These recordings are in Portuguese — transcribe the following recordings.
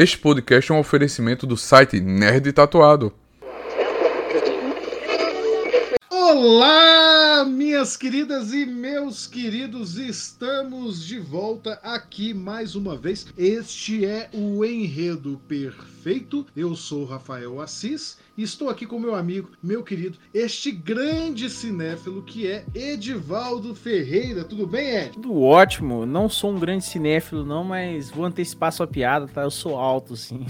Este podcast é um oferecimento do site Nerd Tatuado. Olá, minhas queridas e meus queridos, estamos de volta aqui mais uma vez. Este é o Enredo Perfeito. Eu sou Rafael Assis e estou aqui com meu amigo, meu querido, este grande cinéfilo que é Edivaldo Ferreira. Tudo bem, Ed? Tudo ótimo. Não sou um grande cinéfilo, não, mas vou antecipar sua piada, tá? Eu sou alto, sim.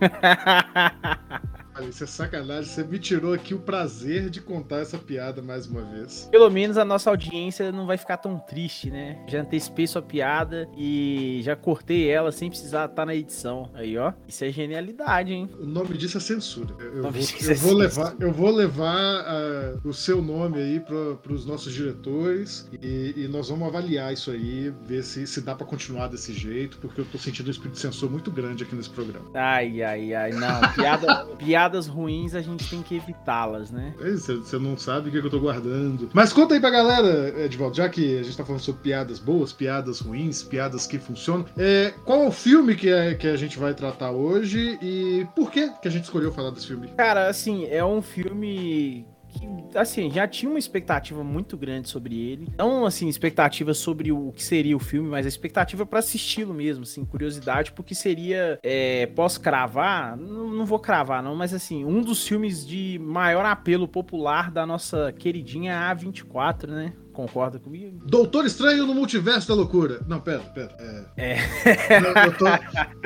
isso é sacanagem. Você me tirou aqui o prazer de contar essa piada mais uma vez. Pelo menos a nossa audiência não vai ficar tão triste, né? Já antecipei sua piada e já cortei ela sem precisar estar na edição. Aí, ó. Isso é genialidade, hein? O nome disso é censura. Eu, vou, eu é vou, levar, eu vou levar uh, o seu nome aí para os nossos diretores e, e, nós vamos avaliar isso aí, ver se, se dá para continuar desse jeito, porque eu tô sentindo um espírito de censura muito grande aqui nesse programa. Ai, ai, ai. Não, piada, piada piadas ruins a gente tem que evitá-las, né? É você não sabe o que eu tô guardando. Mas conta aí pra galera, Edvaldo, já que a gente tá falando sobre piadas boas, piadas ruins, piadas que funcionam, é, qual é o filme que, é, que a gente vai tratar hoje e por que, que a gente escolheu falar desse filme? Cara, assim, é um filme que, assim, já tinha uma expectativa muito grande sobre ele. Não, assim, expectativa sobre o que seria o filme, mas a expectativa para assisti-lo mesmo, assim, curiosidade, porque seria, é, posso cravar? Não, não vou cravar, não, mas assim, um dos filmes de maior apelo popular da nossa queridinha A24, né? Concorda comigo? Doutor Estranho no Multiverso da Loucura. Não, pera, pera. É. é. Eu, tô,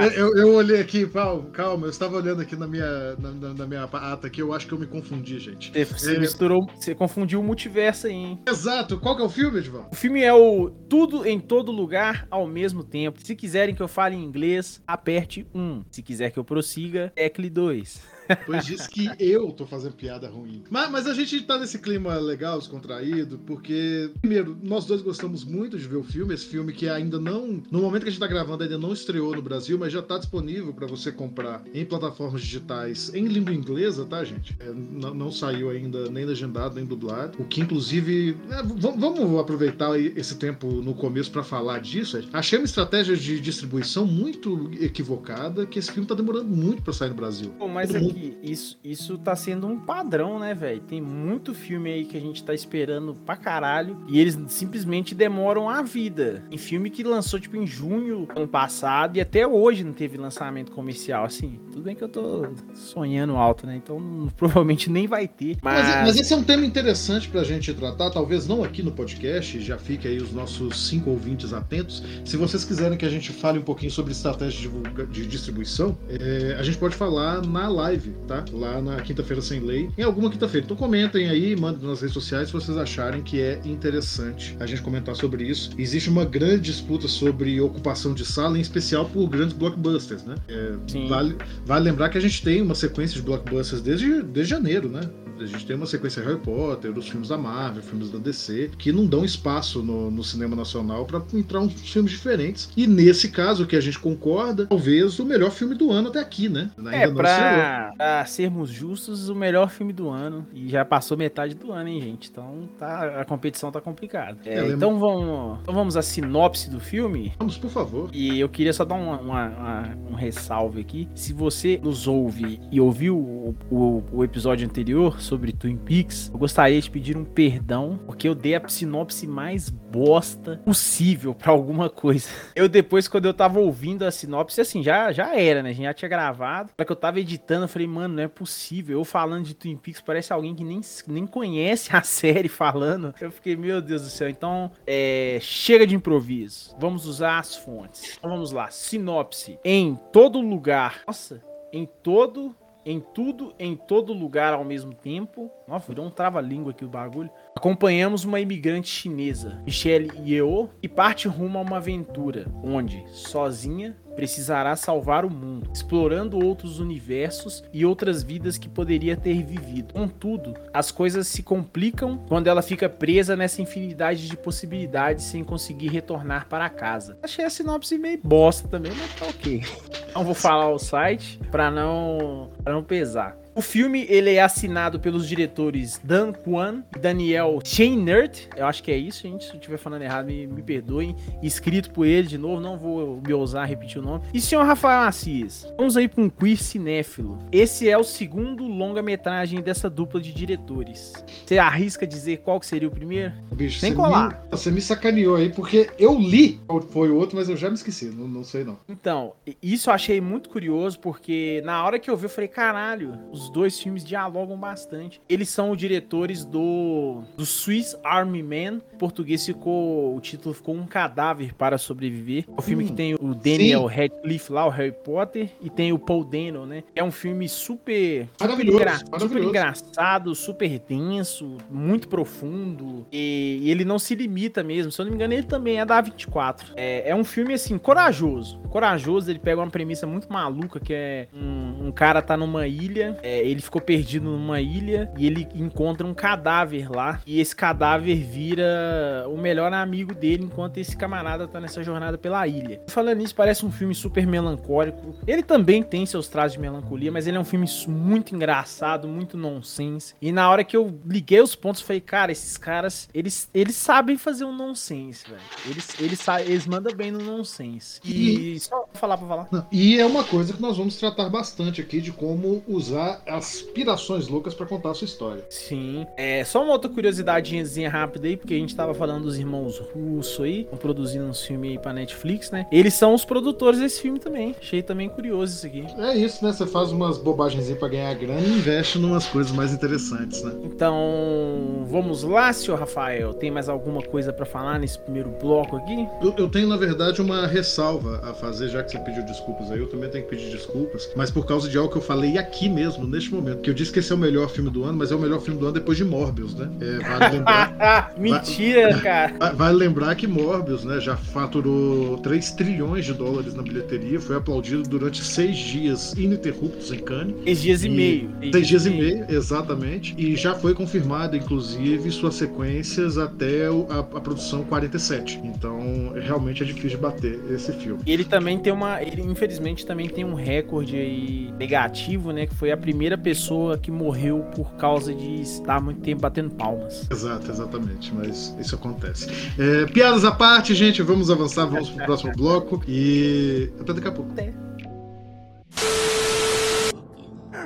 eu, eu, olhei aqui, calma, eu estava olhando aqui na minha, na, na, minha ata aqui, eu acho que eu me confundi, gente. Você é... misturou, você confundiu o multiverso aí, hein? Exato. Qual que é o filme, Edvan? O filme é o Tudo em Todo Lugar ao mesmo tempo. Se quiserem que eu fale em inglês, aperte 1. Se quiser que eu prossiga, tecle 2. Pois diz que eu tô fazendo piada ruim. Mas, mas, a gente tá nesse clima legal, descontraído, porque, primeiro, nós dois gostamos muito de ver o filme. Esse filme que ainda não, no momento que a gente tá gravando, ainda não estreou no Brasil, mas já tá disponível para você comprar em plataformas digitais em língua inglesa, tá, gente? É, não, não, saiu ainda nem legendado, nem dublado. O que, inclusive, é, vamos aproveitar esse tempo no começo para falar disso. Achei uma estratégia de distribuição muito equivocada, que esse filme tá demorando muito para sair no Brasil. Bom, mas aqui, que isso, isso tá sendo um padrão, né, velho? Tem muito filme aí que a gente tá esperando pra caralho e eles simplesmente demoram a vida. Em filme que lançou, tipo, em junho ano passado e até hoje não teve lançamento comercial, assim. Tudo bem que eu tô sonhando alto, né? Então provavelmente nem vai ter. Mas... Mas, mas esse é um tema interessante pra gente tratar, talvez não aqui no podcast, já fique aí os nossos cinco ouvintes atentos. Se vocês quiserem que a gente fale um pouquinho sobre estratégia de, de distribuição, é, a gente pode falar na live live, tá? Lá na Quinta-feira Sem Lei, em alguma quinta-feira. Então comentem aí, mandem nas redes sociais se vocês acharem que é interessante a gente comentar sobre isso. Existe uma grande disputa sobre ocupação de sala, em especial por grandes blockbusters, né? É, vale, vale lembrar que a gente tem uma sequência de blockbusters desde, desde janeiro, né? A gente tem uma sequência Harry Potter, os filmes da Marvel, filmes da DC, que não dão espaço no, no cinema nacional para entrar uns filmes diferentes. E nesse caso, que a gente concorda, talvez o melhor filme do ano até aqui, né? Ainda é, pra, pra, sermos justos, o melhor filme do ano. E já passou metade do ano, hein, gente? Então tá, a competição tá complicada. É, é, então, vamos, então vamos à sinopse do filme? Vamos, por favor. E eu queria só dar uma, uma, uma, um ressalve aqui. Se você nos ouve e ouviu o, o, o episódio anterior sobre Twin Peaks, eu gostaria de pedir um perdão, porque eu dei a sinopse mais bosta possível para alguma coisa. Eu depois, quando eu tava ouvindo a sinopse, assim, já, já era, né? A gente já tinha gravado. Para que eu tava editando, eu falei, mano, não é possível. Eu falando de Twin Peaks, parece alguém que nem, nem conhece a série falando. Eu fiquei, meu Deus do céu. Então, é, chega de improviso. Vamos usar as fontes. Então vamos lá. Sinopse. Em todo lugar. Nossa, em todo em tudo, em todo lugar ao mesmo tempo. Nossa, virou um trava-língua aqui o bagulho. Acompanhamos uma imigrante chinesa, Michelle Yeoh, que parte rumo a uma aventura, onde, sozinha, precisará salvar o mundo, explorando outros universos e outras vidas que poderia ter vivido. Contudo, as coisas se complicam quando ela fica presa nessa infinidade de possibilidades sem conseguir retornar para casa. Achei a sinopse meio bosta também, mas tá ok. Não vou falar o site para não, pra não pesar. O filme ele é assinado pelos diretores Dan Kwan e Daniel Scheinert. Eu acho que é isso, gente. Se eu estiver falando errado, me, me perdoem. Escrito por ele de novo, não vou me ousar repetir o nome. E senhor Rafael Assis, vamos aí para um quiz cinéfilo. Esse é o segundo longa-metragem dessa dupla de diretores. Você arrisca dizer qual que seria o primeiro? Bicho, colar. Me, você me sacaneou aí, porque eu li qual foi o outro, mas eu já me esqueci. Não, não sei, não. Então, isso eu achei muito curioso, porque na hora que eu vi, eu falei, caralho, os dois filmes dialogam bastante. Eles são os diretores do, do Swiss Army Man. Em português ficou. O título ficou Um Cadáver para Sobreviver. É o filme Hum, que tem o Daniel Radcliffe lá, o Harry Potter, e tem o Paul Dano, né? É um filme super. super Maravilhoso, super maravilhoso. engraçado, super denso, muito profundo. E, e ele não se limita mesmo. Se eu não me engano, ele também é da 24. É, é um filme, assim, corajoso. Corajoso, ele pega uma premissa muito maluca, que é um, um cara tá numa ilha, é, ele ficou perdido numa ilha e ele encontra um cadáver lá. E esse cadáver vira o melhor amigo dele enquanto esse camarada tá nessa jornada pela ilha. Falando nisso, parece um filme super melancólico. Ele também tem seus traços de melancolia, mas ele é um filme muito engraçado, muito nonsense. E na hora que eu liguei os pontos, falei, cara, esses caras, eles, eles sabem fazer um nonsense, velho. Eles, eles, eles mandam bem no nonsense. E só falar pra falar. Não, E é uma coisa que nós vamos tratar bastante aqui de como usar aspirações loucas pra contar a sua história. Sim. É, só uma outra curiosidadezinha rápida aí, porque a gente tava falando dos irmãos Russo aí, estão produzindo uns filmes aí pra Netflix, né? Eles são os produtores desse filme também. Achei também curioso isso aqui. É isso, né? Você faz umas bobagens aí pra ganhar grana e investe em umas coisas mais interessantes, né? Então, vamos lá, senhor Rafael. Tem mais alguma coisa pra falar nesse primeiro bloco aqui? Eu, eu tenho, na verdade, uma ressalva a fazer, já que você pediu desculpas aí, eu também tenho que pedir desculpas, mas por causa de algo que eu falei aqui mesmo, neste momento, que eu disse que esse é o melhor filme do ano, mas é o melhor filme do ano depois de Morbius, né? É, vale lembrar. Mentira, cara. Va- Vale lembrar que Morbius, né, já faturou 3 trilhões de dólares na bilheteria, foi aplaudido durante seis dias ininterruptos em Cannes. Seis dias e, E- meio. Seis dias e meio, exatamente. E já foi confirmada, inclusive, suas sequências até a, a produção 47. Então, realmente é difícil de bater esse filme. E ele também tem uma. Ele, infelizmente, também tem um recorde aí negativo, né? Que foi a primeira pessoa que morreu por causa de estar muito tempo batendo palmas. Exato, exatamente, mas isso acontece. É, piadas à parte, gente, vamos avançar, vamos pro próximo bloco e até daqui a pouco.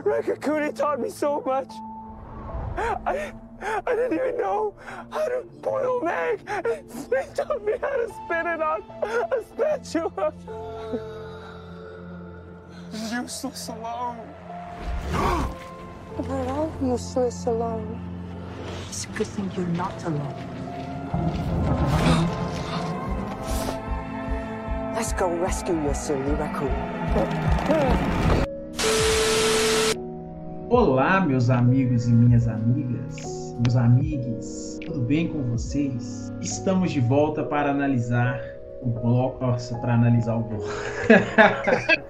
Rakakuni taught me so much. I, I didn't even know how to boil an egg. He taught me how to spin it on a spatula. Useless alone. Useless alone. It's a good thing you're not alone. Let's go rescue your silly raccoon. Olá, meus amigos e minhas amigas, meus amigos, tudo bem com vocês? Estamos de volta para analisar o bloco. Nossa, para analisar o bloco.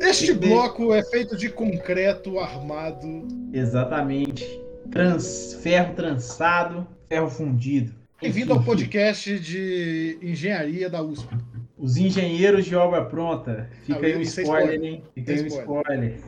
Este bloco é feito de concreto armado. Exatamente. Trans, ferro trançado, ferro fundido. Bem-vindo ao podcast de engenharia da USP. Os engenheiros de obra pronta. Fica Não, aí um spoiler, spoiler. hein? Fica aí um é spoiler.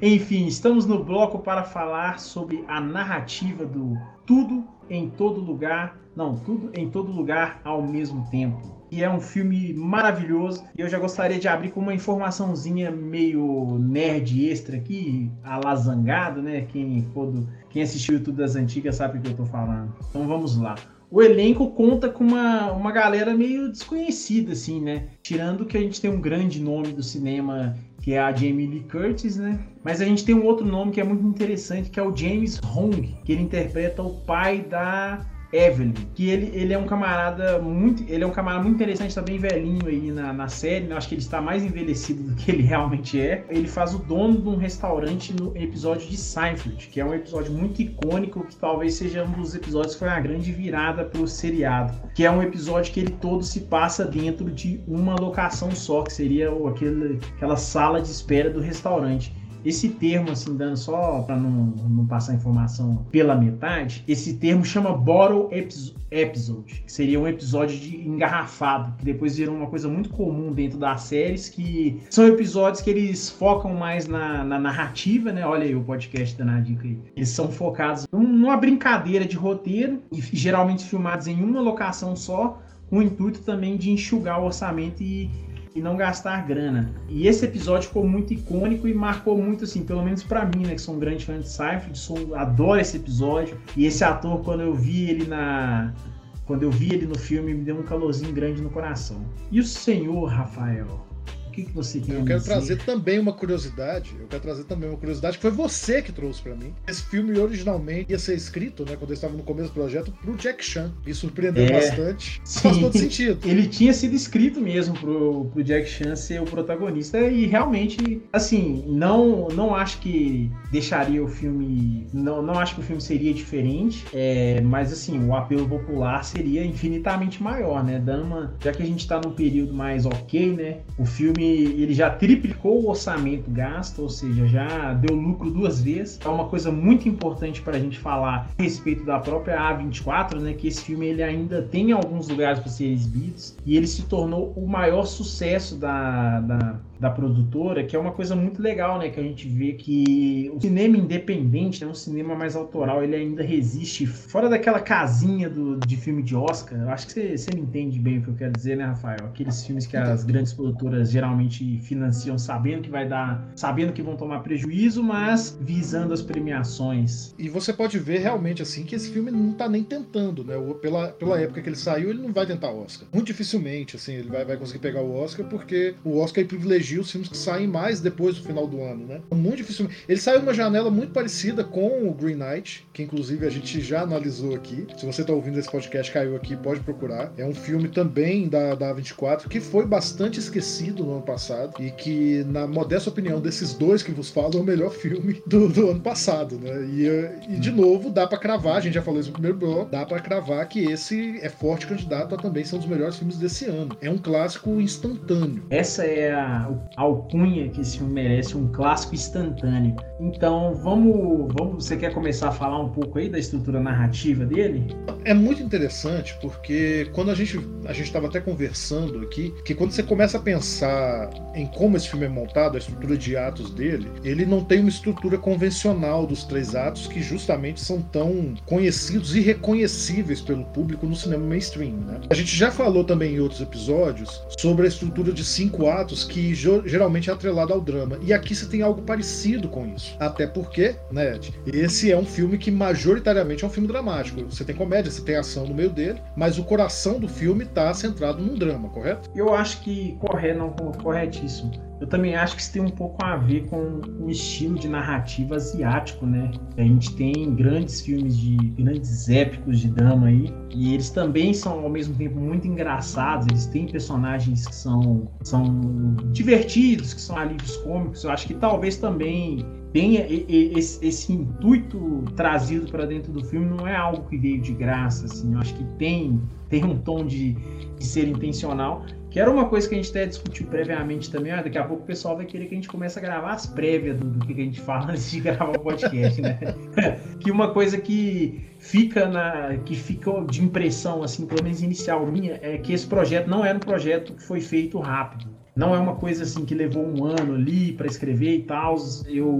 Enfim, estamos no bloco para falar sobre a narrativa do Tudo em Todo Lugar. Não, Tudo em Todo Lugar ao mesmo tempo. E é um filme maravilhoso. E eu já gostaria de abrir com uma informaçãozinha meio nerd extra aqui, a la zangado, né? Quem, for do, quem assistiu tudo das antigas sabe o que eu tô falando. Então vamos lá o elenco conta com uma, uma galera meio desconhecida, assim, né? Tirando que a gente tem um grande nome do cinema, que é a Jamie Lee Curtis, né? Mas a gente tem um outro nome que é muito interessante, que é o James Hong, que ele interpreta o pai da Evelyn, que ele, ele é um camarada muito, ele é um camarada muito interessante, tá bem velhinho aí na, na série, né? Acho que ele está mais envelhecido do que ele realmente é. Ele faz o dono de um restaurante no episódio de Seinfeld, que é um episódio muito icônico, que talvez seja um dos episódios que foi uma grande virada pro seriado, que é um episódio que ele todo se passa dentro de uma locação só, que seria aquele, aquela sala de espera do restaurante. Esse termo, assim, dando só para não, não passar informação pela metade, esse termo chama Bottle Episode, que seria um episódio de engarrafado, que depois virou uma coisa muito comum dentro das séries, que são episódios que eles focam mais na, na narrativa, né? Olha aí o podcast da Nadica aí. Eles são focados numa brincadeira de roteiro e geralmente filmados em uma locação só, com o intuito também de enxugar o orçamento e e não gastar grana. E esse episódio ficou muito icônico e marcou muito, assim, pelo menos para mim, né, que sou um grande fã de Seinfeld, sou, adoro esse episódio. E esse ator, quando eu vi ele na. Quando eu vi ele no filme, me deu um calorzinho grande no coração. E o senhor, Rafael? Que, que você tem Eu quero dizer? trazer também uma curiosidade. Eu quero trazer também uma curiosidade que foi você que trouxe para mim. Esse filme originalmente ia ser escrito, né, quando eu estava no começo do projeto, pro Jack Chan. Me surpreendeu é, bastante. Sim. Faz todo sentido. Ele tinha sido escrito mesmo pro, pro Jack Chan ser o protagonista e realmente, assim, não, não acho que deixaria o filme. Não, não acho que o filme seria diferente, é, mas assim, o apelo popular seria infinitamente maior, né? Dando uma, já que a gente tá num período mais ok, né? O filme ele já triplicou o orçamento gasto, ou seja, já deu lucro duas vezes. É uma coisa muito importante para a gente falar a respeito da própria A24, né? Que esse filme ele ainda tem alguns lugares para ser exibidos e ele se tornou o maior sucesso da, da da produtora, que é uma coisa muito legal, né? Que a gente vê que o cinema independente, né, um cinema mais autoral, ele ainda resiste fora daquela casinha do, de filme de Oscar. Eu acho que você, me entende bem o que eu quero dizer, né, Rafael? Aqueles filmes que as grandes produtoras geralmente financiam sabendo que vai dar, sabendo que vão tomar prejuízo, mas visando as premiações. E você pode ver realmente assim que esse filme não tá nem tentando, né? Pela, pela época que ele saiu, ele não vai tentar Oscar. Muito dificilmente, assim, ele vai, vai conseguir pegar o Oscar, porque o Oscar é privilegiado os filmes que saem mais depois do final do ano, né? É muito difícil. Ele saiu numa janela muito parecida com o Green Knight, que inclusive a gente já analisou aqui. Se você está ouvindo esse podcast, caiu aqui, pode procurar. É um filme também da, da 24 que foi bastante esquecido no ano passado e que, na modesta opinião desses dois que vos falam, é o melhor filme do, do ano passado, né? E, e de novo, dá para cravar, a gente já falou isso no primeiro bloco, dá para cravar que esse é forte candidato a também ser um dos melhores filmes desse ano. É um clássico instantâneo. Essa é a, alcunha que esse filme merece, um clássico instantâneo. Então, vamos, vamos. Você quer começar a falar um pouco aí da estrutura narrativa dele? É muito interessante porque quando a gente a gente estava até conversando aqui que quando você começa a pensar em como esse filme é montado, a estrutura de atos dele, ele não tem uma estrutura convencional dos três atos que justamente são tão conhecidos e reconhecíveis pelo público no cinema mainstream. Né? A gente já falou também em outros episódios sobre a estrutura de cinco atos que geralmente é atrelado ao drama. E aqui você tem algo parecido com isso. Até porque, né, esse é um filme que majoritariamente é um filme dramático. Você tem comédia, você tem ação no meio dele, mas o coração do filme está centrado num drama, correto? Eu acho que correto, não, corretíssimo. Eu também acho que isso tem um pouco a ver com o estilo de narrativa asiático, né? A gente tem grandes filmes de grandes épicos de drama aí, e eles também são ao mesmo tempo muito engraçados, eles têm personagens que são, são divertidos, que são alívios cômicos. Eu acho que talvez também tenha esse, esse intuito trazido para dentro do filme não é algo que veio de graça, assim. Eu acho que tem, tem um tom de, de ser intencional que era uma coisa que a gente até discutiu previamente também. Ó, daqui a pouco o pessoal vai querer que a gente comece a gravar as prévias do, do que, a gente fala antes de gravar o podcast, né? que uma coisa que fica na que fica de impressão assim, pelo menos inicial minha, é que esse projeto não era um projeto que foi feito rápido. Não é uma coisa assim que levou um ano ali para escrever e tal. Eu,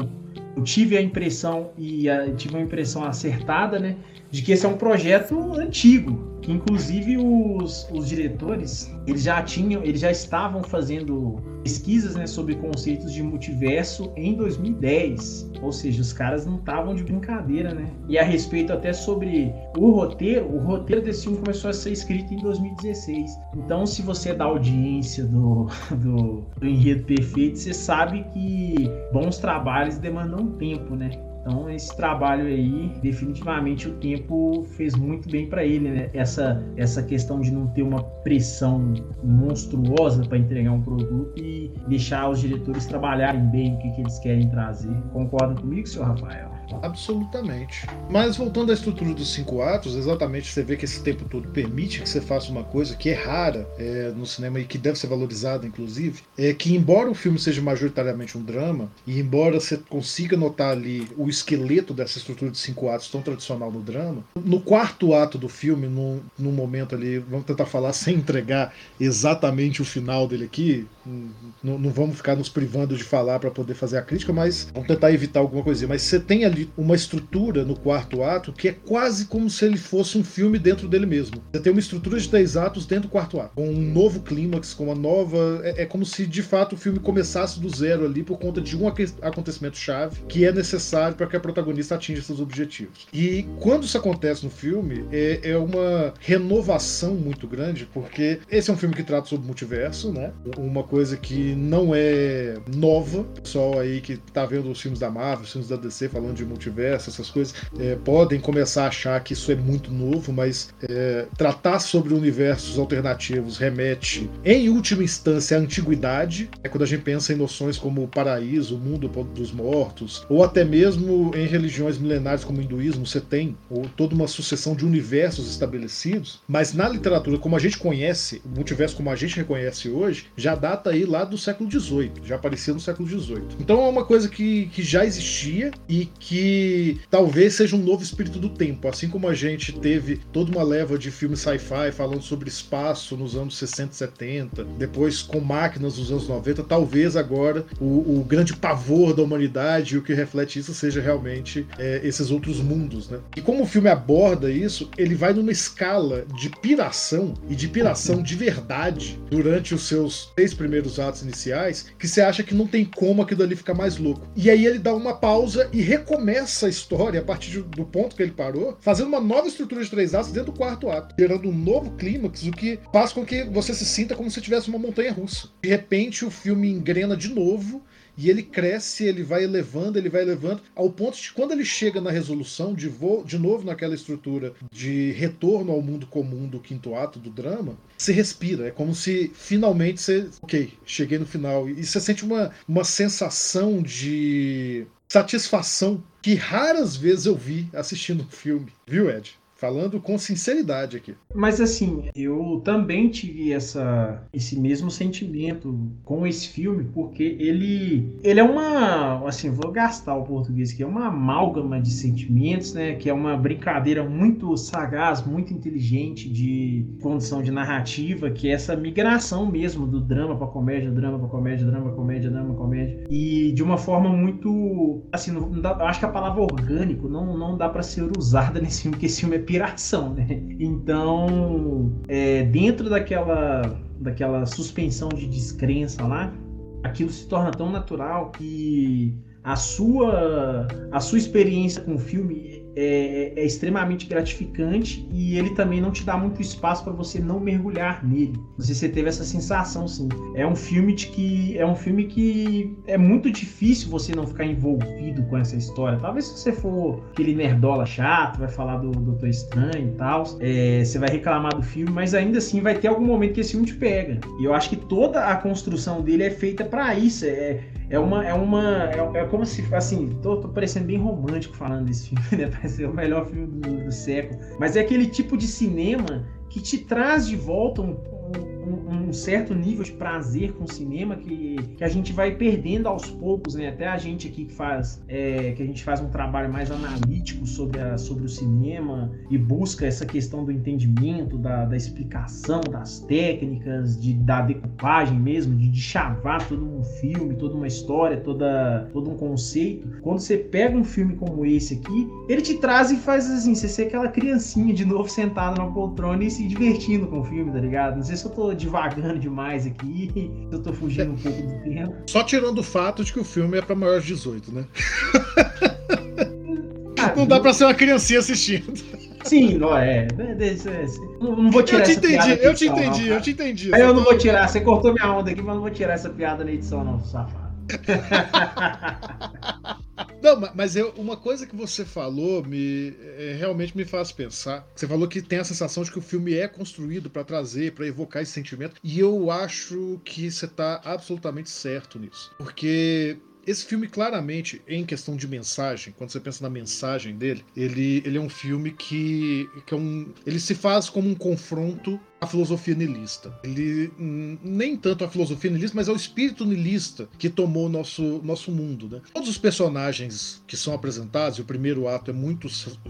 eu, tive a impressão e a, tive uma impressão acertada, né, de que esse é um projeto antigo, que inclusive os, os diretores eles já tinham, eles já estavam fazendo pesquisas né, sobre conceitos de multiverso em 2010. Ou seja, os caras não estavam de brincadeira, né? E a respeito até sobre o roteiro, o roteiro desse filme começou a ser escrito em 2016. Então, se você é da audiência do, do, do enredo perfeito, você sabe que bons trabalhos demandam tempo, né? Então esse trabalho aí, definitivamente o tempo fez muito bem para ele, né? Essa essa questão de não ter uma pressão monstruosa para entregar um produto e deixar os diretores trabalharem bem o que, que eles querem trazer. Concorda comigo, senhor Rafael? Absolutamente. Mas voltando à estrutura dos cinco atos, exatamente você vê que esse tempo todo permite que você faça uma coisa que é rara é, no cinema e que deve ser valorizada, inclusive, é que embora o filme seja majoritariamente um drama, e embora você consiga notar ali o esqueleto dessa estrutura de cinco atos tão tradicional no drama, no quarto ato do filme, num, momento ali, vamos tentar falar sem entregar exatamente o final dele aqui, não, não vamos ficar nos privando de falar para poder fazer a crítica, mas vamos tentar evitar alguma coisinha. Mas você tem ali uma estrutura no quarto ato que é quase como se ele fosse um filme dentro dele mesmo. Você tem uma estrutura de três atos dentro do quarto ato, com um novo clímax, com uma nova. É, é como se de fato o filme começasse do zero ali por conta de um acontecimento chave que é necessário para que a protagonista atinja seus objetivos. E quando isso acontece no filme, é, é uma renovação muito grande, porque esse é um filme que trata sobre multiverso, né? Uma coisa que não é nova. O pessoal aí que tá vendo os filmes da Marvel, os filmes da DC falando de multiverso, essas coisas, é, podem começar a achar que isso é muito novo, mas é, tratar sobre universos alternativos remete, em última instância, à antiguidade. É quando a gente pensa em noções como o paraíso, o mundo dos mortos, ou até mesmo em religiões milenares como o hinduísmo, você tem ou toda uma sucessão de universos estabelecidos, mas na literatura, como a gente conhece, o multiverso como a gente reconhece hoje, já data data aí lá do século XVIII, já aparecia no século XVIII. Então é uma coisa que, que já existia e que talvez seja um novo espírito do tempo, assim como a gente teve toda uma leva de filmes sci-fi falando sobre espaço nos anos 60 e 70, depois com máquinas nos anos 90, talvez agora o, o grande pavor da humanidade e o que reflete isso seja realmente é, esses outros mundos, né? E como o filme aborda isso, ele vai numa escala de piração e de piração de verdade durante os seus três primeiros atos iniciais, que você acha que não tem como aquilo ali ficar mais louco. E aí ele dá uma pausa e recomeça a história a partir do ponto que ele parou, fazendo uma nova estrutura de três atos dentro do quarto ato, gerando um novo clímax, o que faz com que você se sinta como se tivesse uma montanha russa. De repente o filme engrena de novo e ele cresce, ele vai elevando, ele vai elevando, ao ponto de quando ele chega na resolução, de, vo de novo naquela estrutura de retorno ao mundo comum do quinto ato do drama, você respira. É como se finalmente você. Ok, cheguei no final. E você sente uma, uma sensação de satisfação que raras vezes eu vi assistindo um filme. Viu, Ed? Falando com sinceridade aqui. Mas assim, eu também tive essa, esse mesmo sentimento com esse filme, porque ele, ele é uma, assim, vou gastar o português que é uma amálgama de sentimentos, né? Que é uma brincadeira muito sagaz, muito inteligente de condição de narrativa, que é essa migração mesmo do drama para comédia, drama para comédia, drama pra comédia, drama comédia, e de uma forma muito, assim, não dá, acho que a palavra orgânico não, não dá para ser usada nesse filme, porque esse filme é inspiração, né? Então, é, dentro daquela, daquela suspensão de descrença lá, aquilo se torna tão natural que a sua, a sua experiência com o filme é, é, extremamente gratificante e ele também não te dá muito espaço para você não mergulhar nele. Não sei se você teve essa sensação, sim. É um filme de que é um filme que é muito difícil você não ficar envolvido com essa história. Talvez se você for aquele nerdola chato, vai falar do Doutor Estranho e tal, é, você vai reclamar do filme, mas ainda assim vai ter algum momento que esse filme te pega. E eu acho que toda a construção dele é feita para isso. É, é uma. É, uma é, é, como se. Assim, tô, tô parecendo bem romântico falando desse filme, né? Parece ser o melhor filme do, do século. Mas é aquele tipo de cinema que te traz de volta um, um, um, certo nível de prazer com o cinema que, que a gente vai perdendo aos poucos, né? Até a gente aqui que faz é, que a gente faz um trabalho mais analítico sobre, a, sobre o cinema e busca essa questão do entendimento, da, da explicação, das técnicas, de, da decupagem mesmo, de, de chavar todo um filme, toda uma história, toda, todo um conceito. Quando você pega um filme como esse aqui, ele te traz e faz assim, você ser aquela criancinha de novo sentada na poltrona e se divertindo com o filme, tá ligado? Não sei se eu tô demais aqui, eu tô fugindo um pouco do tempo. Só tirando o fato de que o filme é pra maiores de 18, né? Ah, não dá pra ser uma criancinha assistindo. Sim, não é. Não, não vou tirar eu te essa entendi, piada. Eu te entendi, não, eu te entendi. Aí eu não vou tirar, você cortou minha onda aqui, mas não vou tirar essa piada na edição, não, safado. Não, mas eu, uma coisa que você falou me é, realmente me faz pensar. Você falou que tem a sensação de que o filme é construído para trazer, para evocar esse sentimento, e eu acho que você está absolutamente certo nisso. Porque esse filme claramente, em questão de mensagem, quando você pensa na mensagem dele, ele, ele é um filme que, que é um, ele se faz como um confronto a filosofia nilista. Ele hum, nem tanto a filosofia nilista, mas é o espírito nilista que tomou nosso nosso mundo, né? Todos os personagens que são apresentados, e o primeiro ato é muito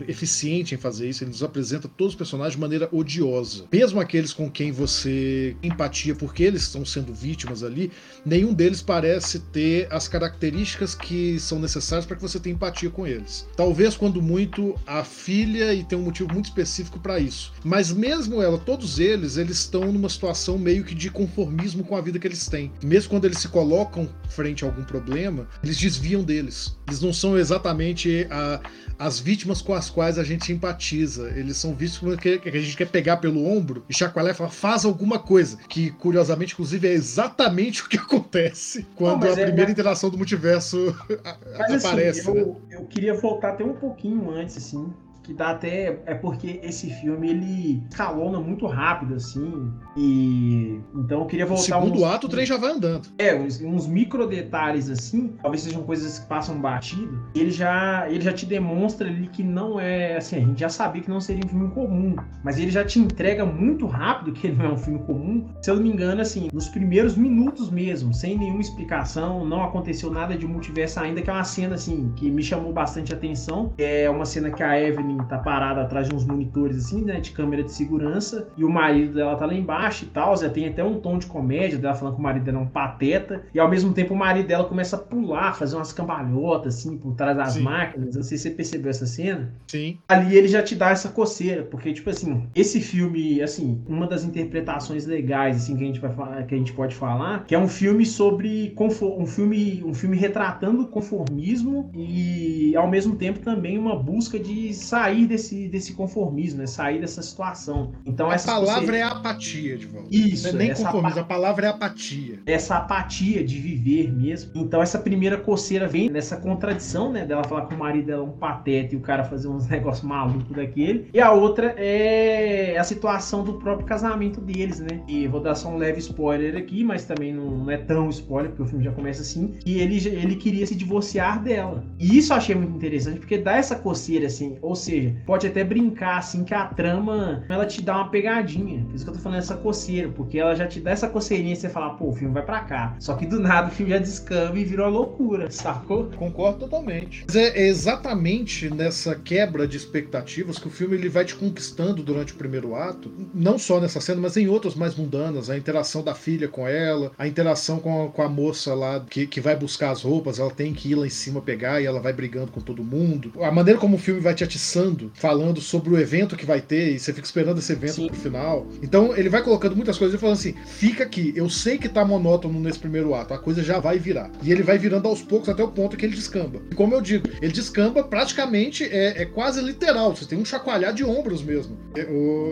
eficiente em fazer isso, ele nos apresenta todos os personagens de maneira odiosa. Mesmo aqueles com quem você empatia porque eles estão sendo vítimas ali, nenhum deles parece ter as características que são necessárias para que você tenha empatia com eles. Talvez quando muito a filha e tem um motivo muito específico para isso. Mas mesmo ela, todos eles eles, eles estão numa situação meio que de conformismo com a vida que eles têm. Mesmo quando eles se colocam frente a algum problema, eles desviam deles. Eles não são exatamente a, as vítimas com as quais a gente empatiza. Eles são vítimas que, que a gente quer pegar pelo ombro e chacoalhar e falar, faz alguma coisa. Que, curiosamente, inclusive, é exatamente o que acontece quando não, a é, primeira interação do multiverso mas, aparece. Assim, eu, né? eu queria voltar até um pouquinho antes, assim, que dá até é porque esse filme ele escalona muito rápido assim e então eu queria voltar o segundo uns, ato o trem já vai andando. É uns, uns, micro detalhes assim talvez sejam coisas que passam batido ele já ele já te demonstra ali que não é assim a gente já sabia que não seria um filme comum mas ele já te entrega muito rápido que ele não é um filme comum. Se eu não me engano assim nos primeiros minutos mesmo sem nenhuma explicação não aconteceu nada de multiverso ainda que é uma cena assim que me chamou bastante atenção é uma cena que a Evelyn tá parada atrás de uns monitores assim, né, de câmera de segurança, e o marido dela tá lá embaixo e tal, já tem até um tom de comédia dela falando que o marido dela é um pateta, e ao mesmo tempo o marido dela começa a pular, fazer umas cambalhotas assim por trás das Sim. máquinas. Não sei se você percebeu essa cena. Sim. Ali ele já te dá essa coceira, porque tipo assim, esse filme, assim, uma das interpretações legais assim que a gente vai falar, que a gente pode falar, que é um filme sobre um filme, um filme retratando conformismo e ao mesmo tempo também uma busca de sair desse, desse conformismo, né? Sair dessa situação. Então, a palavra é apatia, de volta. Isso. Não é nem conformismo, a palavra é apatia. Essa apatia de viver mesmo. Então, essa primeira coceira vem nessa contradição, né? Dela falar que o marido dela é um pateta e o cara fazer uns negócios malucos daquele. E a outra é a situação do próprio casamento deles, né? E vou dar só um leve spoiler aqui, mas também não, não é tão spoiler, porque o filme já começa assim. E ele, ele queria se divorciar dela. E isso eu achei muito interessante, porque dá essa coceira, assim, ou seja, seja, pode até brincar assim que a trama ela te dá uma pegadinha. Por isso que eu tô falando essa coceira, porque ela já te dá essa coceirinha e você fala, pô, o filme vai para cá. Só que do nada o filme já descamba e virou loucura, sacou? Concordo totalmente. Mas é exatamente nessa quebra de expectativas que o filme ele vai te conquistando durante o primeiro ato, não só nessa cena, mas em outras mais mundanas, a interação da filha com ela, a interação com a, com a moça lá que, que vai buscar as roupas, ela tem que ir lá em cima pegar e ela vai brigando com todo mundo. A maneira como o filme vai te atiçando falando sobre o evento que vai ter, e você fica esperando esse evento Sim. pro final. Então ele vai colocando muitas coisas e falando assim: fica aqui, eu sei que tá monótono nesse primeiro ato, a coisa já vai virar. E ele vai virando aos poucos até o ponto que ele descamba. E como eu digo, ele descamba praticamente, é, é quase literal, você tem um chacoalhar de ombros mesmo. É,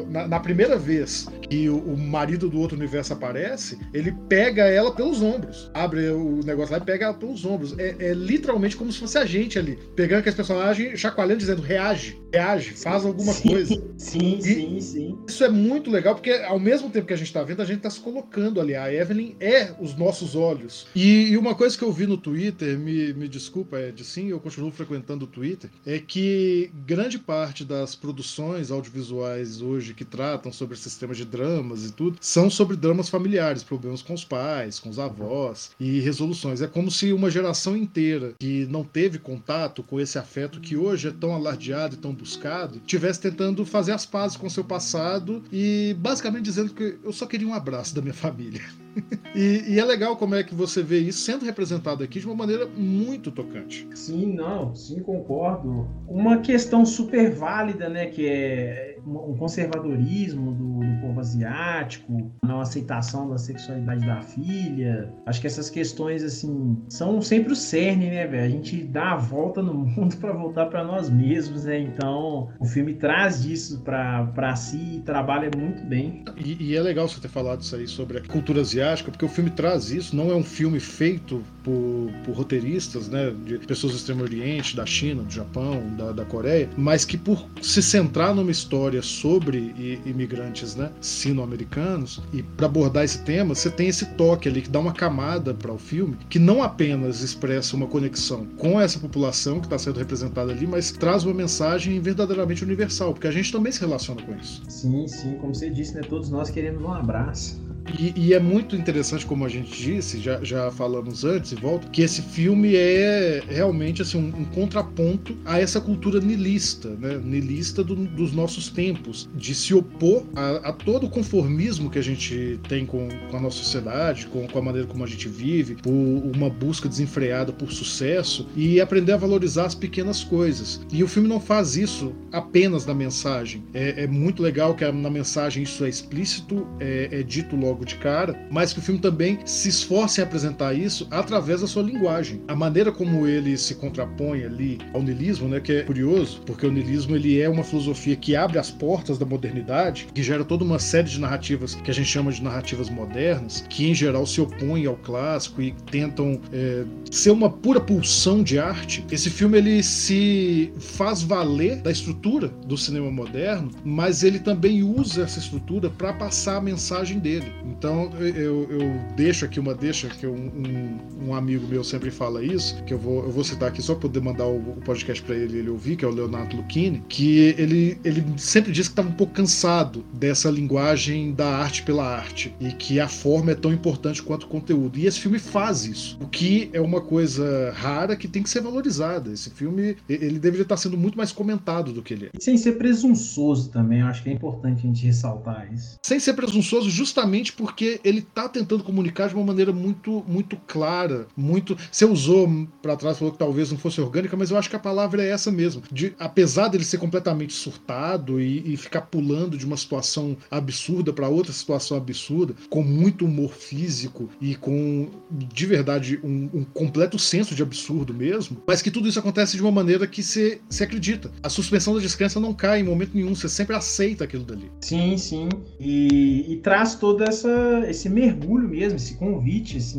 na, na, primeira vez que o, o, marido do outro universo aparece, ele pega ela pelos ombros, abre o negócio lá e pega ela pelos ombros. É, é literalmente como se fosse a gente ali, pegando aqueles personagens, chacoalhando, dizendo reage reage, faz alguma sim, coisa. Sim, e sim, sim. Isso é muito legal, porque ao mesmo tempo que a gente está vendo, a gente está se colocando ali. A Evelyn é os nossos olhos. E, e, uma coisa que eu vi no Twitter, me, me desculpa, é de sim, eu continuo frequentando o Twitter, é que grande parte das produções audiovisuais hoje que tratam sobre sistemas de dramas e tudo, são sobre dramas familiares, problemas com os pais, com os avós e resoluções. É como se uma geração inteira que não teve contato com esse afeto que hoje é tão alardeado e tão buscado, tivesse tentando fazer as pazes com seu passado e basicamente dizendo que eu só queria um abraço da minha família. e, e, é legal como é que você vê isso sendo representado aqui de uma maneira muito tocante. Sim, não, sim, concordo. Uma questão super válida, né, que é um conservadorismo do, do povo asiático, não aceitação da sexualidade da filha. Acho que essas questões, assim, são sempre o cerne, né, velho? A gente dá a volta no mundo para voltar para nós mesmos, né? Então, o filme traz isso para si e trabalha muito bem. E, e é legal você ter falado isso aí sobre a cultura asiática, porque o filme traz isso, não é um filme feito por, por roteiristas, né, de pessoas do Extremo Oriente, da China, do Japão, da, da Coreia, mas que por se centrar numa história sobre imigrantes, né, sino-americanos, e para abordar esse tema, você tem esse toque ali que dá uma camada para o filme, que não apenas expressa uma conexão com essa população que está sendo representada ali, mas traz uma mensagem verdadeiramente universal, porque a gente também se relaciona com isso. Sim, sim, como você disse, né? Todos nós queremos um abraço. E, e, é muito interessante, como a gente disse, já, já falamos antes e volto, que esse filme é realmente assim, um, um contraponto a essa cultura nilista, né? Nilista do, dos nossos tempos, de se opor a, a, todo o conformismo que a gente tem com, com a nossa sociedade, com, com, a maneira como a gente vive, por uma busca desenfreada por sucesso e aprender a valorizar as pequenas coisas. E o filme não faz isso apenas na mensagem. É, é muito legal que na mensagem isso é explícito, é, é dito logo logo de cara, mas que o filme também se esforce em apresentar isso através da sua linguagem. A maneira como ele se contrapõe ali ao niilismo, né, que é curioso, porque o niilismo ele é uma filosofia que abre as portas da modernidade, que gera toda uma série de narrativas que a gente chama de narrativas modernas, que em geral se opõem ao clássico e tentam é, ser uma pura pulsão de arte. Esse filme ele se faz valer da estrutura do cinema moderno, mas ele também usa essa estrutura para passar a mensagem dele. Então eu, eu deixo aqui uma deixa que um, um, um, amigo meu sempre fala isso, que eu vou, eu vou citar aqui só para poder mandar o, o podcast para ele ele ouvir, que é o Leonardo Lucchini, que ele, ele sempre diz que estava um pouco cansado dessa linguagem da arte pela arte e que a forma é tão importante quanto o conteúdo. E esse filme faz isso, o que é uma coisa rara que tem que ser valorizada. Esse filme ele deveria estar sendo muito mais comentado do que ele é. E sem ser presunçoso também, eu acho que é importante a gente ressaltar isso. Sem ser presunçoso, justamente porque ele está tentando comunicar de uma maneira muito, muito clara, muito. Você usou para trás falou que talvez não fosse orgânica, mas eu acho que a palavra é essa mesmo. De, apesar dele ser completamente surtado e, e ficar pulando de uma situação absurda para outra situação absurda, com muito humor físico e com de verdade um, um, completo senso de absurdo mesmo, mas que tudo isso acontece de uma maneira que você acredita. A suspensão da descrença não cai em momento nenhum, você sempre aceita aquilo dali. Sim, sim. E, e traz toda essa esse mergulho mesmo, esse convite, assim,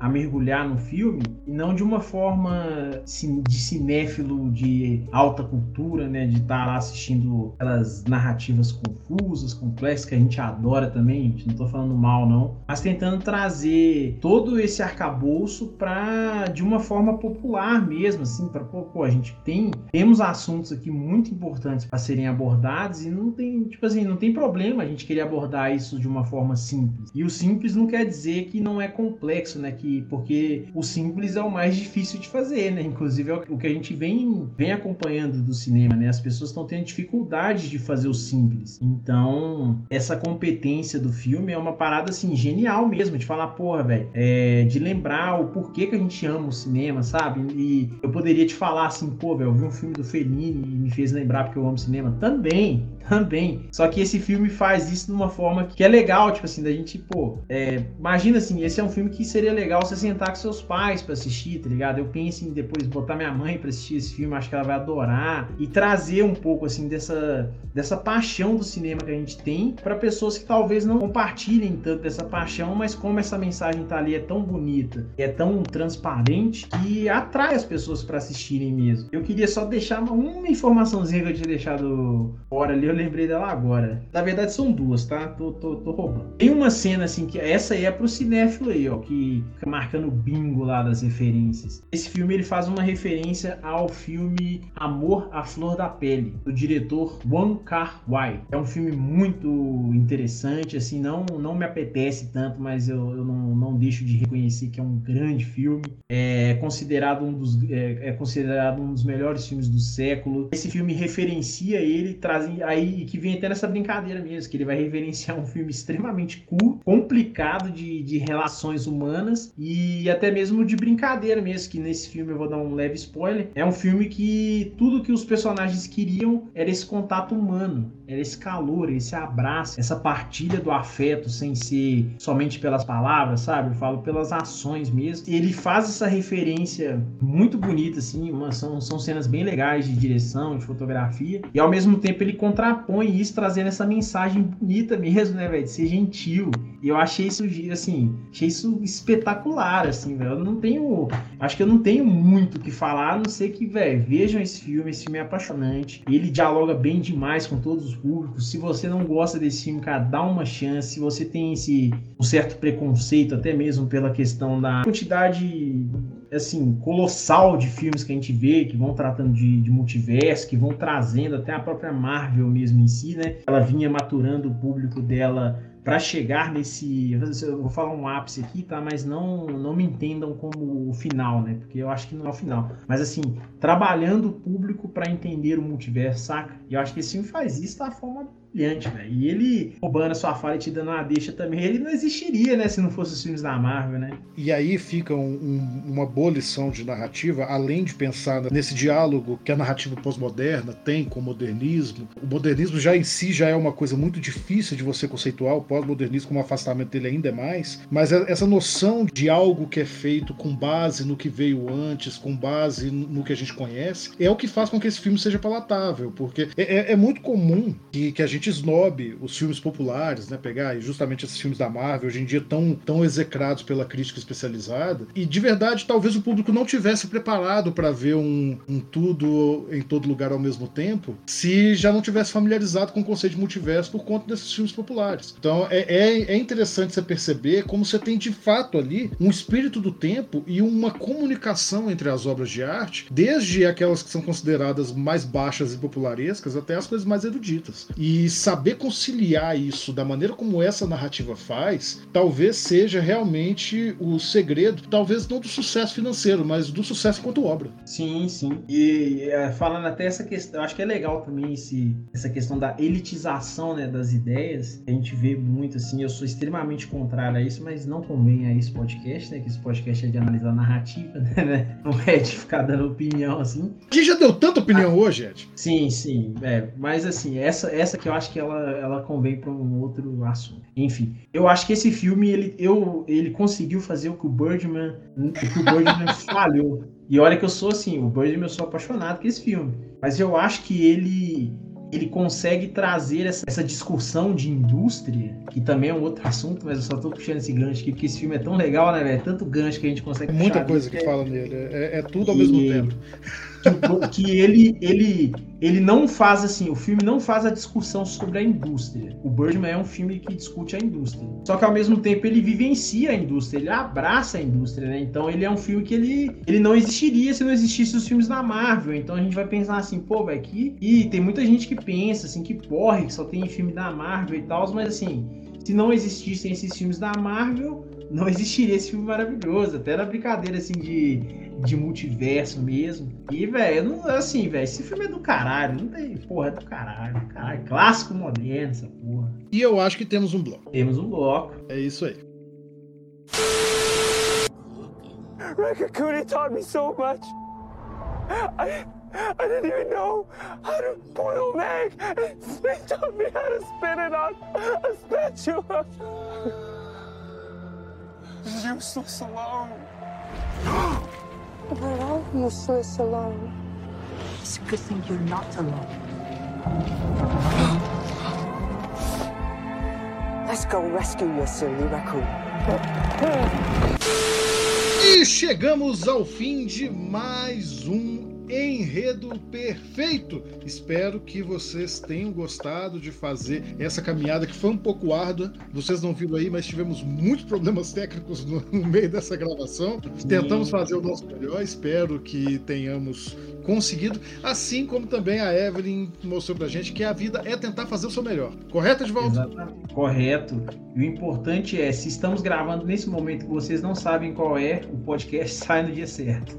a mergulhar no filme e não de uma forma de cinéfilo de alta cultura, né, de estar tá lá assistindo aquelas narrativas confusas, complexas que a gente adora também, gente, não estou falando mal não, mas tentando trazer todo esse arcabouço para de uma forma popular mesmo, assim, para pô, a gente tem temos assuntos aqui muito importantes para serem abordados e não tem, tipo assim, não tem problema a gente querer abordar isso de uma forma simples. E o simples não quer dizer que não é complexo, né, que que porque o simples é o mais difícil de fazer, né? Inclusive é o que a gente vem, vem acompanhando do cinema, né? As pessoas estão tendo dificuldade de fazer o simples. Então, essa competência do filme é uma parada assim genial mesmo de falar, porra, velho, é, de lembrar o porquê que a gente ama o cinema, sabe? E eu poderia te falar assim, pô, velho, eu vi um filme do Fellini e me fez lembrar porque eu amo cinema também, também. Só que esse filme faz isso de uma forma que é legal, tipo assim, da gente, pô, é, imagina assim, esse é um filme que seria legal você sentar com seus pais para assistir, tá ligado? Eu penso em depois botar minha mãe para assistir esse filme, acho que ela vai adorar e trazer um pouco assim dessa dessa paixão do cinema que a gente tem para pessoas que talvez não compartilhem tanto dessa paixão, mas como essa mensagem tá ali é tão bonita, é tão transparente que atrai as pessoas para assistirem mesmo. Eu queria só deixar uma, uma informaçãozinha que eu tinha deixado fora ali, eu lembrei dela agora. Na verdade são duas, tá? Tô, tô, tô roubando. Tem uma cena assim que essa aí é pro cinéfilo aí, ó, que fica marcando bingo lá das referências. Esse filme ele faz uma referência ao filme Amor à Flor da Pele, do diretor Wong Kar-wai. É um filme muito interessante, assim, não, não me apetece tanto, mas eu, eu não, não deixo de reconhecer que é um grande filme. É considerado um dos, é, é considerado um dos melhores filmes do século. Esse filme referencia ele, traz aí, que vem até nessa brincadeira mesmo, que ele vai referenciar um filme extremamente curto, complicado de, de relações humanas e até mesmo de brincadeira mesmo, que nesse filme eu vou dar um leve spoiler. É um filme que tudo que os personagens queriam era esse contato humano, era esse calor, esse abraço, essa partilha do afeto sem ser somente pelas palavras, sabe? Eu falo pelas ações mesmo. Ele faz essa referência muito bonita, assim, uma, são, são cenas bem legais de direção, de fotografia, e ao mesmo tempo ele contra contrapõe isso, trazendo essa mensagem bonita mesmo, né, velho? De ser gentil. E eu achei isso, assim, achei isso espetacular, assim, velho. Eu não tenho. Acho que eu não tenho muito o que falar, a não ser que, velho, vejam esse filme. Esse filme é apaixonante. Ele dialoga bem demais com todos os públicos. Se você não gosta desse filme, cara, dá uma chance. Se você tem esse um certo preconceito, até mesmo pela questão da quantidade assim, colossal de filmes que a gente vê, que vão tratando de, de, multiverso, que vão trazendo até a própria Marvel mesmo em si, né? Ela vinha maturando o público dela para chegar nesse, eu vou falar um ápice aqui, tá? Mas não não me entendam como o final, né? Porque eu acho que não é o final. Mas assim, trabalhando o público para entender o multiverso, saca? E eu acho que esse filme faz isso da forma brilhante, velho. E ele roubando a sua fala e te dando uma deixa também, ele não existiria, né, se não fosse os filmes da Marvel, né? E aí fica um, um, uma boa lição de narrativa, além de pensar nesse diálogo que a narrativa pós-moderna tem com o modernismo. O modernismo já em si já é uma coisa muito difícil de você conceituar, o pós-modernismo, como afastamento dele ainda é mais, mas é essa noção de algo que é feito com base no que veio antes, com base no que a gente conhece, é o que faz com que esse filme seja palatável, porque é, é, é muito comum que, que a gente snob os filmes populares, né? Pegar justamente esses filmes da Marvel, hoje em dia tão, tão execrados pela crítica especializada. E de verdade, talvez o público não tivesse preparado para ver um, um, tudo em todo lugar ao mesmo tempo, se já não tivesse familiarizado com o conceito de multiverso por conta desses filmes populares. Então é, é, é interessante você perceber como você tem de fato ali um espírito do tempo e uma comunicação entre as obras de arte, desde aquelas que são consideradas mais baixas e popularescas até as coisas mais eruditas. E saber conciliar isso da maneira como essa narrativa faz, talvez seja realmente o segredo, talvez não do sucesso financeiro, mas do sucesso enquanto obra. Sim, sim. E é, falando até essa questão, eu acho que é legal também esse, essa questão da elitização né, das ideias. A gente vê muito assim, eu sou extremamente contrário a isso, mas não convém a esse podcast, né? Que esse podcast é de analisar narrativa, né? Não é de ficar dando opinião assim. Que já deu tanta opinião ah, hoje, Ed? Sim, sim. É, mas assim, essa, essa que eu acho que ela, ela convém para um outro assunto. Enfim, eu acho que esse filme ele, eu, ele conseguiu fazer o que o Birdman, o que o Birdman falhou. E olha que eu sou assim, o Birdman eu sou apaixonado por esse filme, mas eu acho que ele ele consegue trazer essa, essa, discussão de indústria, que também é um outro assunto, mas eu só tô puxando esse gancho aqui, porque esse filme é tão legal, né, velho? É tanto gancho que a gente consegue é Muita coisa que, que fala nele, é, é tudo ao e... mesmo tempo que, ele, ele, ele não faz assim, o filme não faz a discussão sobre a indústria. O Birdman é um filme que discute a indústria. Só que ao mesmo tempo ele vivencia a indústria, ele abraça a indústria, né? Então ele é um filme que ele, ele não existiria se não existissem os filmes da Marvel. Então a gente vai pensar assim, pô, velho, que. E tem muita gente que pensa assim, que porra, que só tem filme da Marvel e tal, mas assim, se não existissem esses filmes da Marvel, não existiria esse filme maravilhoso. Até na brincadeira assim de de multiverso mesmo. E, velho, assim, velho, esse filme é do caralho. Não tem. Porra, é do caralho. Caralho, clássico moderno, essa porra. E eu acho que temos um bloco. Temos um bloco. É isso aí. Rakakuni taught me so much. I, I didn't even know how to boil an egg. He taught me how to spin it on a spatula. Useless alone. We're all useless alone. It's a good thing you're not alone. Let's go rescue your silly raccoon. E chegamos ao fim de mais um enredo perfeito. Espero que vocês tenham gostado de fazer essa caminhada que foi um pouco árdua. Vocês não viram aí, mas tivemos muitos problemas técnicos no, no meio dessa gravação. Tentamos fazer o nosso melhor. Espero que tenhamos conseguido, assim como também a Evelyn mostrou pra gente que a vida é tentar fazer o seu melhor. Correto, Edvaldo? Exatamente. Correto. E o importante é, se estamos gravando nesse momento que vocês não sabem qual é, o podcast sai no dia certo.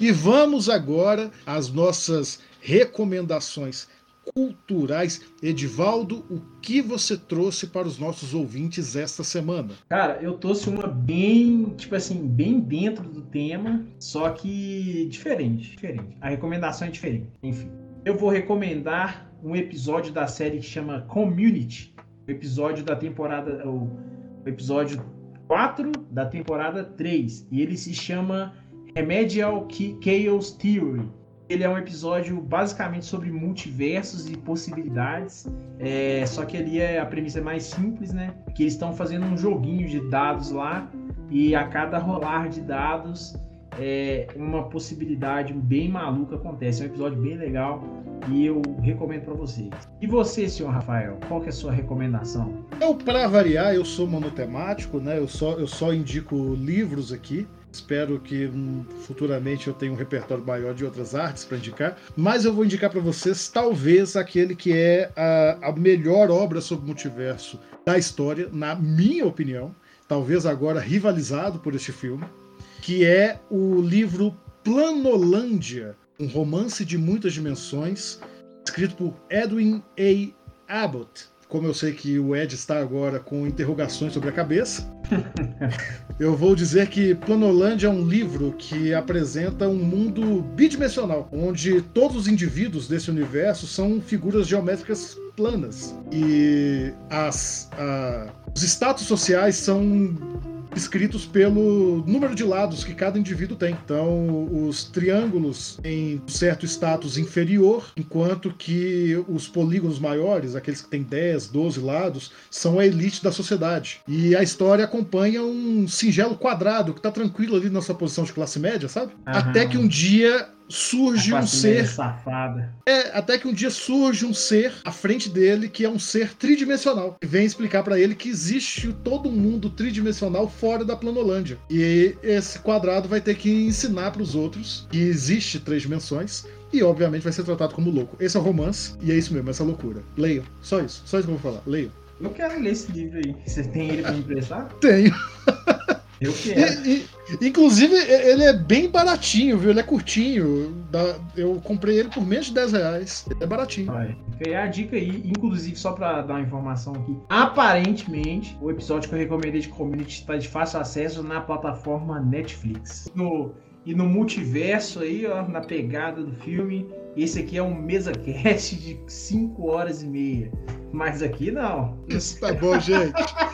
E vamos agora às nossas recomendações culturais. Edivaldo, o que você trouxe para os nossos ouvintes esta semana? Cara, eu trouxe uma bem, tipo assim, bem dentro do tema, só que diferente, diferente. A recomendação é diferente. Enfim, eu vou recomendar um episódio da série que chama Community, o episódio da temporada, o episódio 4 da temporada 3, e ele se chama Remedial Chaos Theory. Ele é um episódio basicamente sobre multiversos e possibilidades. É, só que ali é, a premissa é mais simples, né? Que eles estão fazendo um joguinho de dados lá e a cada rolar de dados é, uma possibilidade bem maluca acontece. É um episódio bem legal e eu recomendo para vocês. E você, senhor Rafael, qual que é a sua recomendação? Eu, para variar, eu sou monotemático, né? Eu só, eu só indico livros aqui. Espero que hum, futuramente eu tenha um repertório maior de outras artes para indicar. Mas eu vou indicar para vocês, talvez, aquele que é a, a melhor obra sobre multiverso da história, na minha opinião. Talvez agora rivalizado por este filme. Que é o livro Planolândia, um romance de muitas dimensões, escrito por Edwin A. Abbott. Como eu sei que o Ed está agora com interrogações sobre a cabeça, eu vou dizer que Planolândia é um livro que apresenta um mundo bidimensional, onde todos os indivíduos desse universo são figuras geométricas planas. E as, a, os status sociais são escritos pelo número de lados que cada indivíduo tem. Então, os triângulos em certo status inferior, enquanto que os polígonos maiores, aqueles que têm 10, 12 lados, são a elite da sociedade. E a história acompanha um singelo quadrado que está tranquilo ali na sua posição de classe média, sabe? Uhum. Até que um dia surge um ser. Safada. É, até que um dia surge um ser à frente dele que é um ser tridimensional. E vem explicar para ele que existe todo um mundo tridimensional fora da Planolândia. E esse quadrado vai ter que ensinar para os outros que existe três dimensões. E obviamente vai ser tratado como louco. Esse é o romance, e é isso mesmo, essa loucura. Leiam. Só isso. Só isso que eu vou falar. Leiam. Eu quero ler esse livro aí. Você tem ele pra me emprestar? Tenho. Eu. E, e, inclusive, ele é bem baratinho, viu? Ele é curtinho. Eu comprei ele por menos de 10 reais. Ele é baratinho. Vai. Fica a dica aí. Inclusive, só pra dar uma informação aqui. Aparentemente, o episódio que eu recomendei de Community está de fácil acesso na plataforma Netflix. No, e no multiverso aí, ó, na pegada do filme. Esse aqui é um mesa cast de 5 horas e meia. Mas aqui não. Isso tá bom, gente.